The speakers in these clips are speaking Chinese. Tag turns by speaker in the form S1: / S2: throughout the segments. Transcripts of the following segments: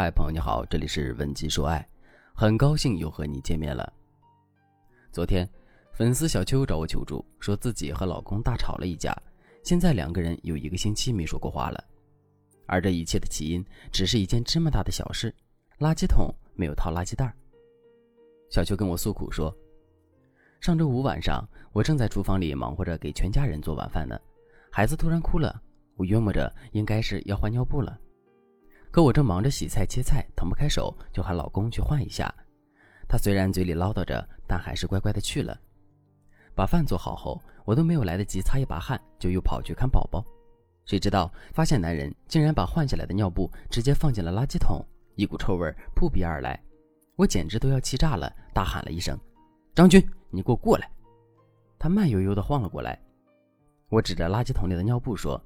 S1: 嗨，朋友你好，这里是文姬说爱，很高兴又和你见面了。昨天，粉丝小邱找我求助，说自己和老公大吵了一架，现在两个人有一个星期没说过话了。而这一切的起因，只是一件芝麻大的小事：垃圾桶没有套垃圾袋。小邱跟我诉苦说，上周五晚上，我正在厨房里忙活着给全家人做晚饭呢，孩子突然哭了，我约摸着应该是要换尿布了。可我正忙着洗菜切菜，腾不开手，就喊老公去换一下。他虽然嘴里唠叨着，但还是乖乖的去了。把饭做好后，我都没有来得及擦一把汗，就又跑去看宝宝。谁知道发现男人竟然把换下来的尿布直接放进了垃圾桶，一股臭味扑鼻而来，我简直都要气炸了，大喊了一声：“张军，你给我过来！”他慢悠悠地晃了过来，我指着垃圾桶里的尿布说：“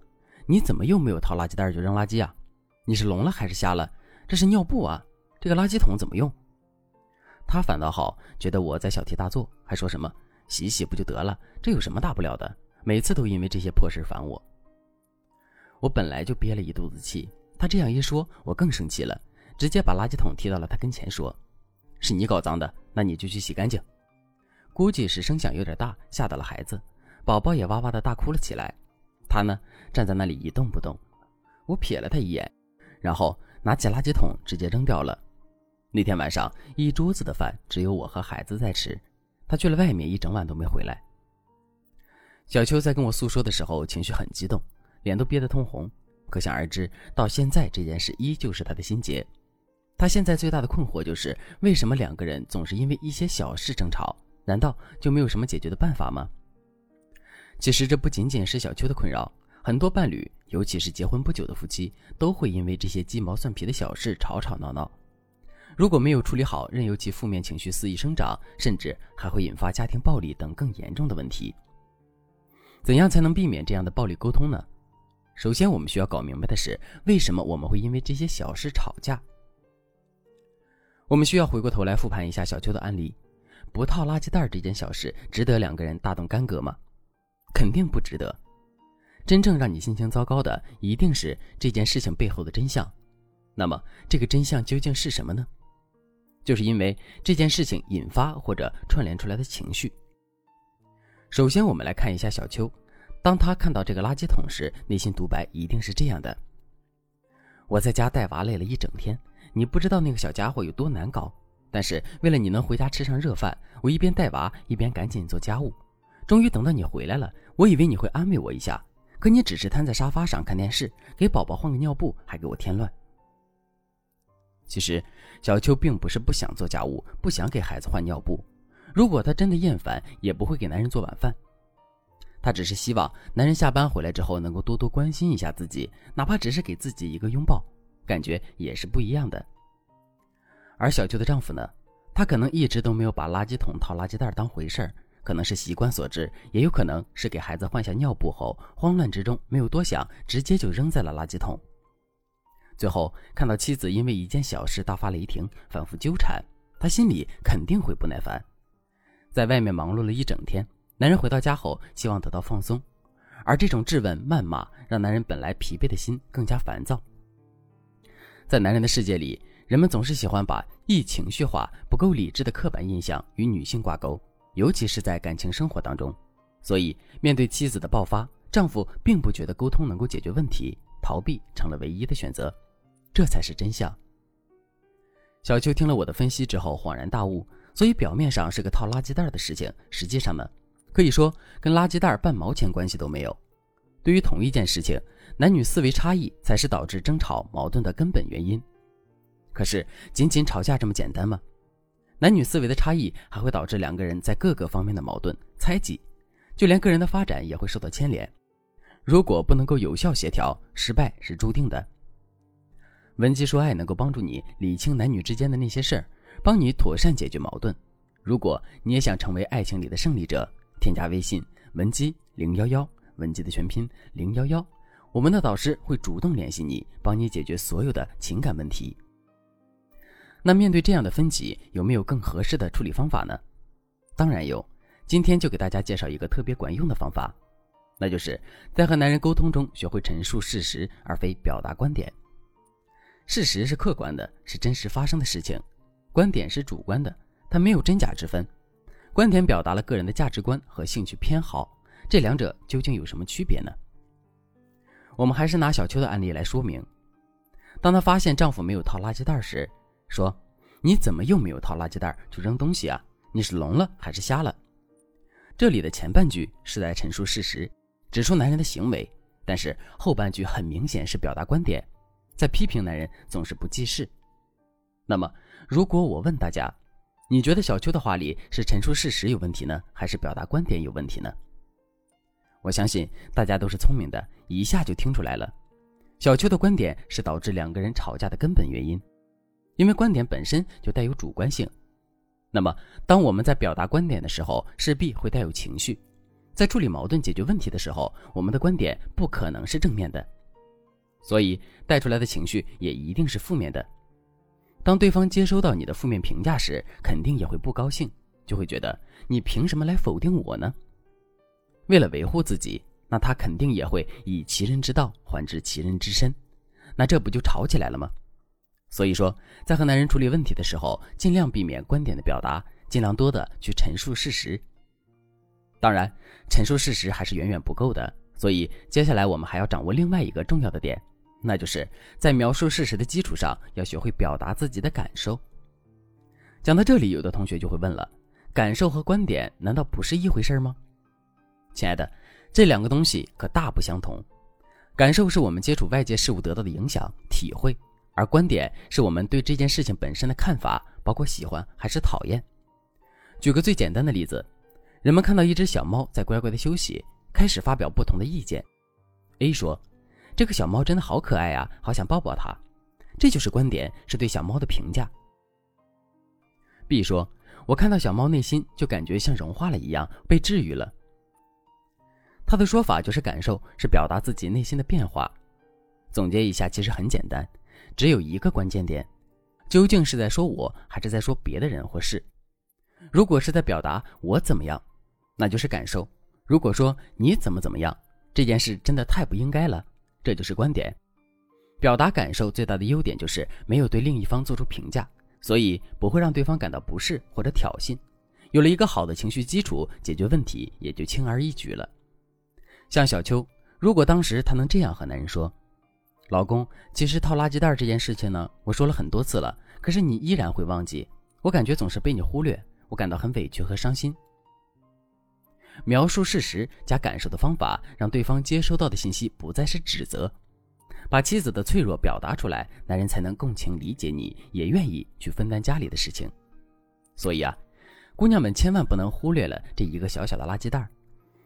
S1: 你怎么又没有套垃圾袋就扔垃圾啊？”你是聋了还是瞎了？这是尿布啊！这个垃圾桶怎么用？他反倒好，觉得我在小题大做，还说什么洗洗不就得了？这有什么大不了的？每次都因为这些破事烦我。我本来就憋了一肚子气，他这样一说，我更生气了，直接把垃圾桶踢到了他跟前，说：“是你搞脏的，那你就去洗干净。”估计是声响有点大，吓到了孩子，宝宝也哇哇的大哭了起来。他呢，站在那里一动不动。我瞥了他一眼。然后拿起垃圾桶直接扔掉了。那天晚上一桌子的饭只有我和孩子在吃，他去了外面一整晚都没回来。小秋在跟我诉说的时候情绪很激动，脸都憋得通红，可想而知，到现在这件事依旧是他的心结。他现在最大的困惑就是为什么两个人总是因为一些小事争吵？难道就没有什么解决的办法吗？其实这不仅仅是小秋的困扰。很多伴侣，尤其是结婚不久的夫妻，都会因为这些鸡毛蒜皮的小事吵吵闹闹。如果没有处理好，任由其负面情绪肆意生长，甚至还会引发家庭暴力等更严重的问题。怎样才能避免这样的暴力沟通呢？首先，我们需要搞明白的是，为什么我们会因为这些小事吵架？我们需要回过头来复盘一下小邱的案例：不套垃圾袋这件小事，值得两个人大动干戈吗？肯定不值得。真正让你心情糟糕的，一定是这件事情背后的真相。那么，这个真相究竟是什么呢？就是因为这件事情引发或者串联出来的情绪。首先，我们来看一下小邱，当他看到这个垃圾桶时，内心独白一定是这样的：我在家带娃累了一整天，你不知道那个小家伙有多难搞。但是为了你能回家吃上热饭，我一边带娃一边赶紧做家务。终于等到你回来了，我以为你会安慰我一下。可你只是瘫在沙发上看电视，给宝宝换个尿布，还给我添乱。其实，小秋并不是不想做家务，不想给孩子换尿布。如果她真的厌烦，也不会给男人做晚饭。她只是希望男人下班回来之后能够多多关心一下自己，哪怕只是给自己一个拥抱，感觉也是不一样的。而小秋的丈夫呢，他可能一直都没有把垃圾桶套垃圾袋当回事儿。可能是习惯所致，也有可能是给孩子换下尿布后，慌乱之中没有多想，直接就扔在了垃圾桶。最后看到妻子因为一件小事大发雷霆，反复纠缠，他心里肯定会不耐烦。在外面忙碌了一整天，男人回到家后希望得到放松，而这种质问、谩骂让男人本来疲惫的心更加烦躁。在男人的世界里，人们总是喜欢把易情绪化、不够理智的刻板印象与女性挂钩。尤其是在感情生活当中，所以面对妻子的爆发，丈夫并不觉得沟通能够解决问题，逃避成了唯一的选择，这才是真相。小邱听了我的分析之后恍然大悟，所以表面上是个套垃圾袋的事情，实际上呢，可以说跟垃圾袋半毛钱关系都没有。对于同一件事情，男女思维差异才是导致争吵矛盾的根本原因。可是仅仅吵架这么简单吗？男女思维的差异还会导致两个人在各个方面的矛盾、猜忌，就连个人的发展也会受到牵连。如果不能够有效协调，失败是注定的。文姬说爱能够帮助你理清男女之间的那些事儿，帮你妥善解决矛盾。如果你也想成为爱情里的胜利者，添加微信文姬零幺幺，文姬的全拼零幺幺，我们的导师会主动联系你，帮你解决所有的情感问题。那面对这样的分歧，有没有更合适的处理方法呢？当然有，今天就给大家介绍一个特别管用的方法，那就是在和男人沟通中学会陈述事实而非表达观点。事实是客观的，是真实发生的事情；观点是主观的，它没有真假之分。观点表达了个人的价值观和兴趣偏好，这两者究竟有什么区别呢？我们还是拿小秋的案例来说明。当她发现丈夫没有套垃圾袋时，说：“你怎么又没有套垃圾袋就扔东西啊？你是聋了还是瞎了？”这里的前半句是在陈述事实，指出男人的行为，但是后半句很明显是表达观点，在批评男人总是不记事。那么，如果我问大家，你觉得小秋的话里是陈述事实有问题呢，还是表达观点有问题呢？我相信大家都是聪明的，一下就听出来了。小秋的观点是导致两个人吵架的根本原因，因为观点本身就带有主观性。那么，当我们在表达观点的时候，势必会带有情绪。在处理矛盾、解决问题的时候，我们的观点不可能是正面的，所以带出来的情绪也一定是负面的。当对方接收到你的负面评价时，肯定也会不高兴，就会觉得你凭什么来否定我呢？为了维护自己，那他肯定也会以其人之道还治其人之身，那这不就吵起来了吗？所以说，在和男人处理问题的时候，尽量避免观点的表达，尽量多的去陈述事实。当然，陈述事实还是远远不够的，所以接下来我们还要掌握另外一个重要的点。那就是在描述事实的基础上，要学会表达自己的感受。讲到这里，有的同学就会问了：感受和观点难道不是一回事吗？亲爱的，这两个东西可大不相同。感受是我们接触外界事物得到的影响、体会，而观点是我们对这件事情本身的看法，包括喜欢还是讨厌。举个最简单的例子，人们看到一只小猫在乖乖的休息，开始发表不同的意见。A 说。这个小猫真的好可爱啊，好想抱抱它。这就是观点，是对小猫的评价。B 说：“我看到小猫内心就感觉像融化了一样，被治愈了。”他的说法就是感受，是表达自己内心的变化。总结一下，其实很简单，只有一个关键点：究竟是在说我，还是在说别的人或事？如果是在表达我怎么样，那就是感受；如果说你怎么怎么样，这件事真的太不应该了。这就是观点，表达感受最大的优点就是没有对另一方做出评价，所以不会让对方感到不适或者挑衅。有了一个好的情绪基础，解决问题也就轻而易举了。像小秋，如果当时她能这样和男人说：“老公，其实套垃圾袋这件事情呢，我说了很多次了，可是你依然会忘记，我感觉总是被你忽略，我感到很委屈和伤心。”描述事实加感受的方法，让对方接收到的信息不再是指责，把妻子的脆弱表达出来，男人才能共情理解你，也愿意去分担家里的事情。所以啊，姑娘们千万不能忽略了这一个小小的垃圾袋，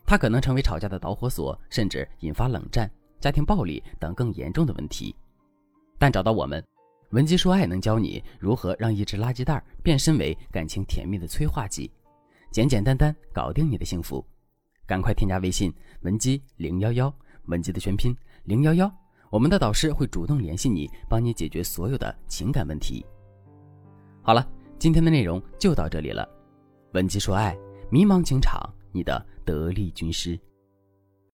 S1: 它可能成为吵架的导火索，甚至引发冷战、家庭暴力等更严重的问题。但找到我们，文姬说爱能教你如何让一只垃圾袋变身为感情甜蜜的催化剂。简简单单搞定你的幸福，赶快添加微信文姬零幺幺，文姬的全拼零幺幺，我们的导师会主动联系你，帮你解决所有的情感问题。好了，今天的内容就到这里了，文姬说爱，迷茫情场，你的得力军师。